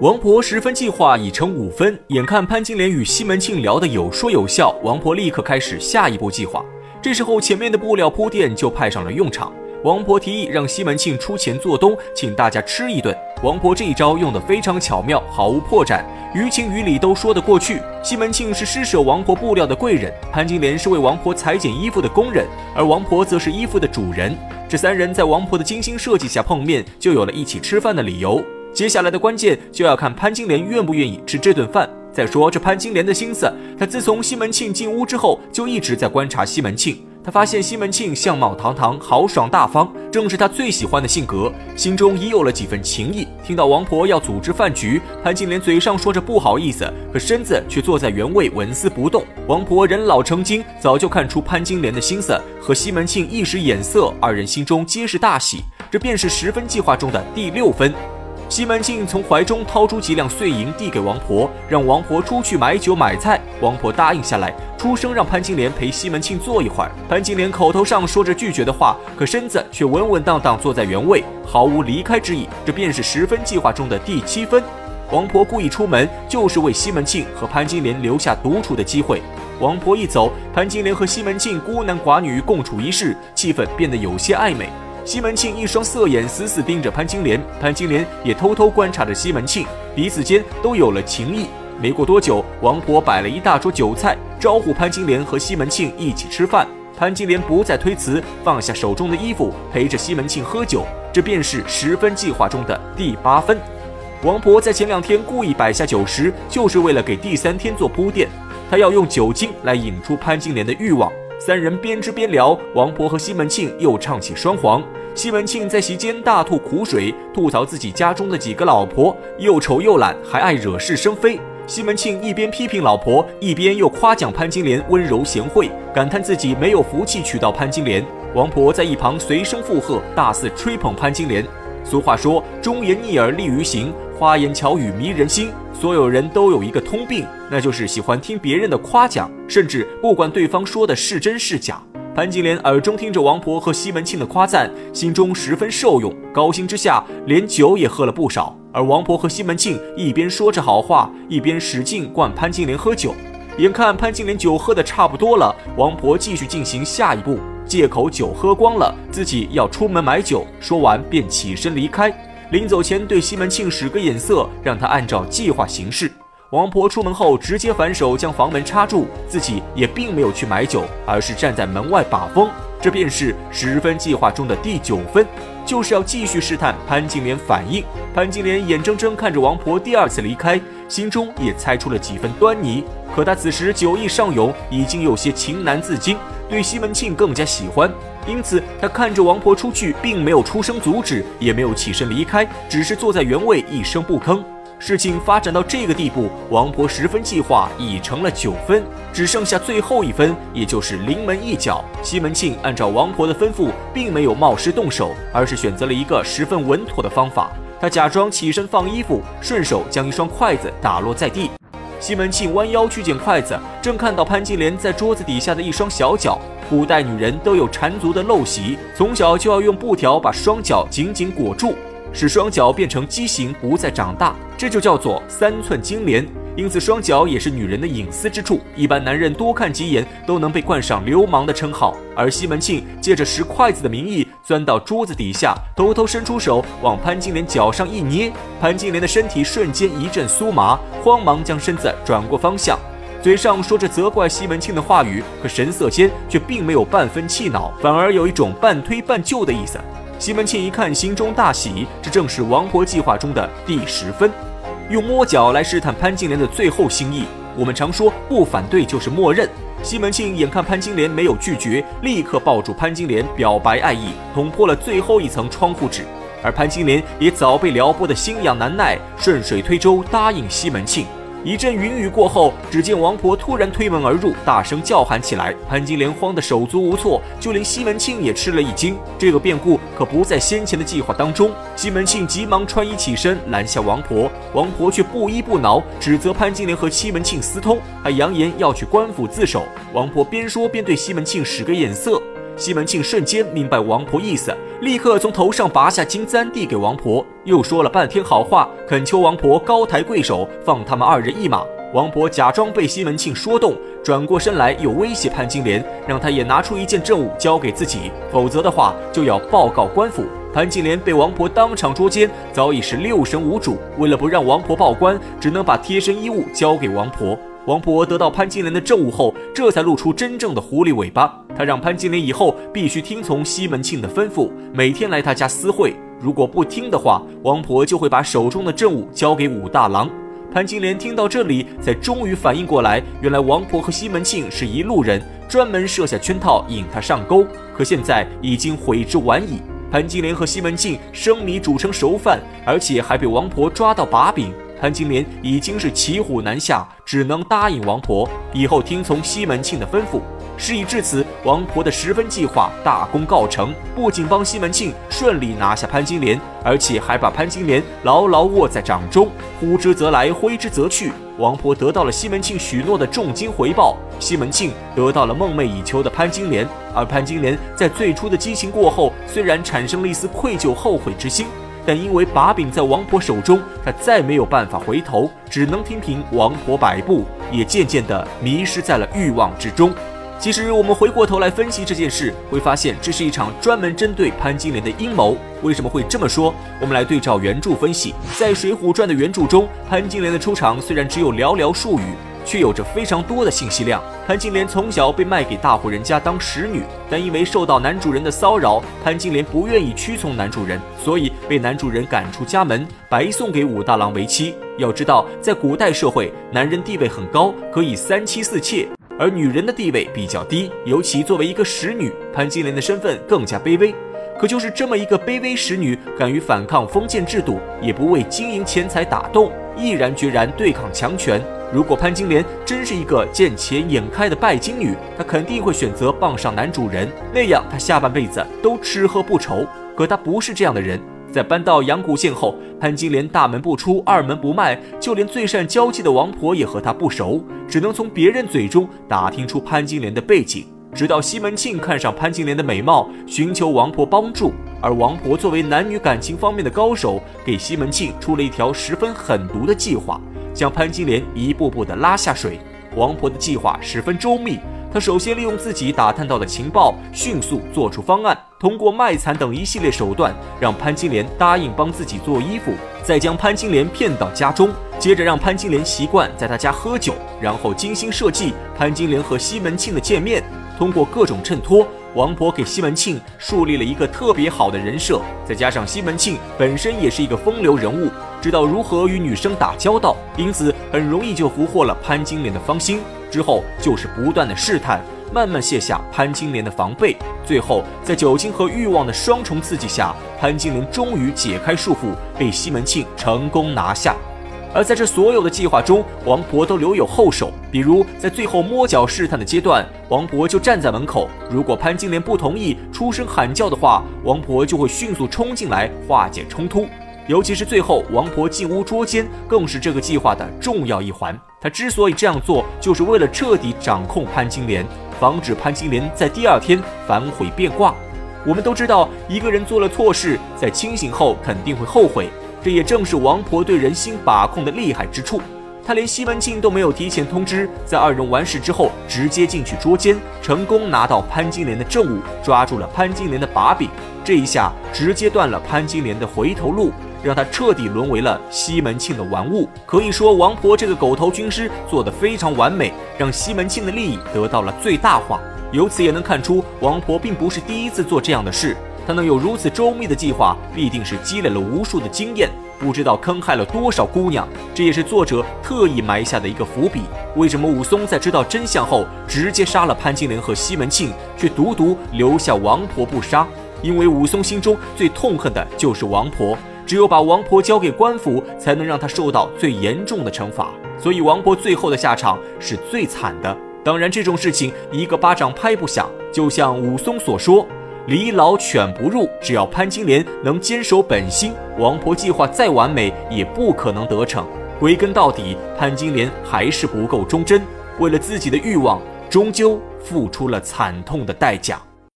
王婆十分计划已成五分，眼看潘金莲与西门庆聊得有说有笑，王婆立刻开始下一步计划。这时候，前面的布料铺垫就派上了用场。王婆提议让西门庆出钱做东，请大家吃一顿。王婆这一招用得非常巧妙，毫无破绽，于情于理都说得过去。西门庆是施舍王婆布料的贵人，潘金莲是为王婆裁剪衣服的工人，而王婆则是衣服的主人。这三人在王婆的精心设计下碰面，就有了一起吃饭的理由。接下来的关键就要看潘金莲愿不愿意吃这顿饭。再说这潘金莲的心思，她自从西门庆进屋之后，就一直在观察西门庆。她发现西门庆相貌堂堂，豪爽大方，正是她最喜欢的性格，心中已有了几分情意。听到王婆要组织饭局，潘金莲嘴上说着不好意思，可身子却坐在原位，纹丝不动。王婆人老成精，早就看出潘金莲的心思，和西门庆一时眼色，二人心中皆是大喜。这便是十分计划中的第六分。西门庆从怀中掏出几两碎银，递给王婆，让王婆出去买酒买菜。王婆答应下来，出声让潘金莲陪西门庆坐一会儿。潘金莲口头上说着拒绝的话，可身子却稳稳当当坐在原位，毫无离开之意。这便是十分计划中的第七分。王婆故意出门，就是为西门庆和潘金莲留下独处的机会。王婆一走，潘金莲和西门庆孤男寡女共处一室，气氛变得有些暧昧。西门庆一双色眼死死盯着潘金莲，潘金莲也偷偷观察着西门庆，彼此间都有了情意。没过多久，王婆摆了一大桌酒菜，招呼潘金莲和西门庆一起吃饭。潘金莲不再推辞，放下手中的衣服，陪着西门庆喝酒。这便是十分计划中的第八分。王婆在前两天故意摆下酒食，就是为了给第三天做铺垫，她要用酒精来引出潘金莲的欲望。三人边吃边聊，王婆和西门庆又唱起双簧。西门庆在席间大吐苦水，吐槽自己家中的几个老婆又丑又懒，还爱惹是生非。西门庆一边批评老婆，一边又夸奖潘金莲温柔贤惠，感叹自己没有福气娶到潘金莲。王婆在一旁随声附和，大肆吹捧潘金莲。俗话说：“忠言逆耳利于行，花言巧语迷人心。”所有人都有一个通病，那就是喜欢听别人的夸奖，甚至不管对方说的是真是假。潘金莲耳中听着王婆和西门庆的夸赞，心中十分受用，高兴之下连酒也喝了不少。而王婆和西门庆一边说着好话，一边使劲灌潘金莲喝酒。眼看潘金莲酒喝的差不多了，王婆继续进行下一步，借口酒喝光了，自己要出门买酒。说完便起身离开，临走前对西门庆使个眼色，让他按照计划行事。王婆出门后，直接反手将房门插住，自己也并没有去买酒，而是站在门外把风。这便是十分计划中的第九分，就是要继续试探潘金莲反应。潘金莲眼睁睁看着王婆第二次离开，心中也猜出了几分端倪。可她此时酒意上涌，已经有些情难自禁，对西门庆更加喜欢，因此他看着王婆出去，并没有出声阻止，也没有起身离开，只是坐在原位一声不吭。事情发展到这个地步，王婆十分计划已成了九分，只剩下最后一分，也就是临门一脚。西门庆按照王婆的吩咐，并没有冒失动手，而是选择了一个十分稳妥的方法。他假装起身放衣服，顺手将一双筷子打落在地。西门庆弯腰去捡筷子，正看到潘金莲在桌子底下的一双小脚。古代女人都有缠足的陋习，从小就要用布条把双脚紧紧裹住。使双脚变成畸形，不再长大，这就叫做三寸金莲。因此，双脚也是女人的隐私之处，一般男人多看几眼都能被冠上流氓的称号。而西门庆借着拾筷子的名义，钻到桌子底下，偷偷伸出手往潘金莲脚上一捏，潘金莲的身体瞬间一阵酥麻，慌忙将身子转过方向，嘴上说着责怪西门庆的话语，可神色间却并没有半分气恼，反而有一种半推半就的意思。西门庆一看，心中大喜，这正是王婆计划中的第十分，用摸脚来试探潘金莲的最后心意。我们常说不反对就是默认。西门庆眼看潘金莲没有拒绝，立刻抱住潘金莲表白爱意，捅破了最后一层窗户纸。而潘金莲也早被撩拨的心痒难耐，顺水推舟答应西门庆。一阵云雨过后，只见王婆突然推门而入，大声叫喊起来。潘金莲慌得手足无措，就连西门庆也吃了一惊。这个变故可不在先前的计划当中。西门庆急忙穿衣起身拦下王婆，王婆却不依不挠，指责潘金莲和西门庆私通，还扬言要去官府自首。王婆边说边对西门庆使个眼色。西门庆瞬间明白王婆意思，立刻从头上拔下金簪递给王婆，又说了半天好话，恳求王婆高抬贵手，放他们二人一马。王婆假装被西门庆说动，转过身来又威胁潘金莲，让他也拿出一件证物交给自己，否则的话就要报告官府。潘金莲被王婆当场捉奸，早已是六神无主。为了不让王婆报官，只能把贴身衣物交给王婆。王婆得到潘金莲的证物后，这才露出真正的狐狸尾巴。他让潘金莲以后必须听从西门庆的吩咐，每天来他家私会。如果不听的话，王婆就会把手中的证物交给武大郎。潘金莲听到这里，才终于反应过来，原来王婆和西门庆是一路人，专门设下圈套引他上钩。可现在已经悔之晚矣。潘金莲和西门庆生米煮成熟饭，而且还被王婆抓到把柄。潘金莲已经是骑虎难下，只能答应王婆，以后听从西门庆的吩咐。事已至此，王婆的十分计划大功告成，不仅帮西门庆顺利拿下潘金莲，而且还把潘金莲牢牢握在掌中。呼之则来，挥之则去。王婆得到了西门庆许诺的重金回报，西门庆得到了梦寐以求的潘金莲。而潘金莲在最初的激情过后，虽然产生了一丝愧疚后悔之心，但因为把柄在王婆手中，她再没有办法回头，只能听凭王婆摆布，也渐渐地迷失在了欲望之中。其实，我们回过头来分析这件事，会发现这是一场专门针对潘金莲的阴谋。为什么会这么说？我们来对照原著分析。在《水浒传》的原著中，潘金莲的出场虽然只有寥寥数语，却有着非常多的信息量。潘金莲从小被卖给大户人家当使女，但因为受到男主人的骚扰，潘金莲不愿意屈从男主人，所以被男主人赶出家门，白送给武大郎为妻。要知道，在古代社会，男人地位很高，可以三妻四妾。而女人的地位比较低，尤其作为一个使女，潘金莲的身份更加卑微。可就是这么一个卑微使女，敢于反抗封建制度，也不为金银钱财打动，毅然决然对抗强权。如果潘金莲真是一个见钱眼开的拜金女，她肯定会选择傍上男主人，那样她下半辈子都吃喝不愁。可她不是这样的人。在搬到阳谷县后，潘金莲大门不出，二门不迈，就连最善交际的王婆也和她不熟，只能从别人嘴中打听出潘金莲的背景。直到西门庆看上潘金莲的美貌，寻求王婆帮助，而王婆作为男女感情方面的高手，给西门庆出了一条十分狠毒的计划，将潘金莲一步步的拉下水。王婆的计划十分周密。他首先利用自己打探到的情报，迅速做出方案，通过卖惨等一系列手段，让潘金莲答应帮自己做衣服，再将潘金莲骗到家中，接着让潘金莲习惯在他家喝酒，然后精心设计潘金莲和西门庆的见面。通过各种衬托，王婆给西门庆树立了一个特别好的人设，再加上西门庆本身也是一个风流人物，知道如何与女生打交道，因此很容易就俘获了潘金莲的芳心。之后就是不断的试探，慢慢卸下潘金莲的防备，最后在酒精和欲望的双重刺激下，潘金莲终于解开束缚，被西门庆成功拿下。而在这所有的计划中，王婆都留有后手，比如在最后摸脚试探的阶段，王婆就站在门口，如果潘金莲不同意出声喊叫的话，王婆就会迅速冲进来化解冲突。尤其是最后，王婆进屋捉奸，更是这个计划的重要一环。她之所以这样做，就是为了彻底掌控潘金莲，防止潘金莲在第二天反悔变卦。我们都知道，一个人做了错事，在清醒后肯定会后悔，这也正是王婆对人心把控的厉害之处。她连西门庆都没有提前通知，在二人完事之后，直接进去捉奸，成功拿到潘金莲的证物，抓住了潘金莲的把柄。这一下直接断了潘金莲的回头路。让他彻底沦为了西门庆的玩物。可以说，王婆这个狗头军师做得非常完美，让西门庆的利益得到了最大化。由此也能看出，王婆并不是第一次做这样的事。他能有如此周密的计划，必定是积累了无数的经验，不知道坑害了多少姑娘。这也是作者特意埋下的一个伏笔。为什么武松在知道真相后，直接杀了潘金莲和西门庆，却独独留下王婆不杀？因为武松心中最痛恨的就是王婆。只有把王婆交给官府，才能让她受到最严重的惩罚。所以王婆最后的下场是最惨的。当然，这种事情一个巴掌拍不响。就像武松所说：“离老犬不入。”只要潘金莲能坚守本心，王婆计划再完美也不可能得逞。归根到底，潘金莲还是不够忠贞，为了自己的欲望，终究付出了惨痛的代价。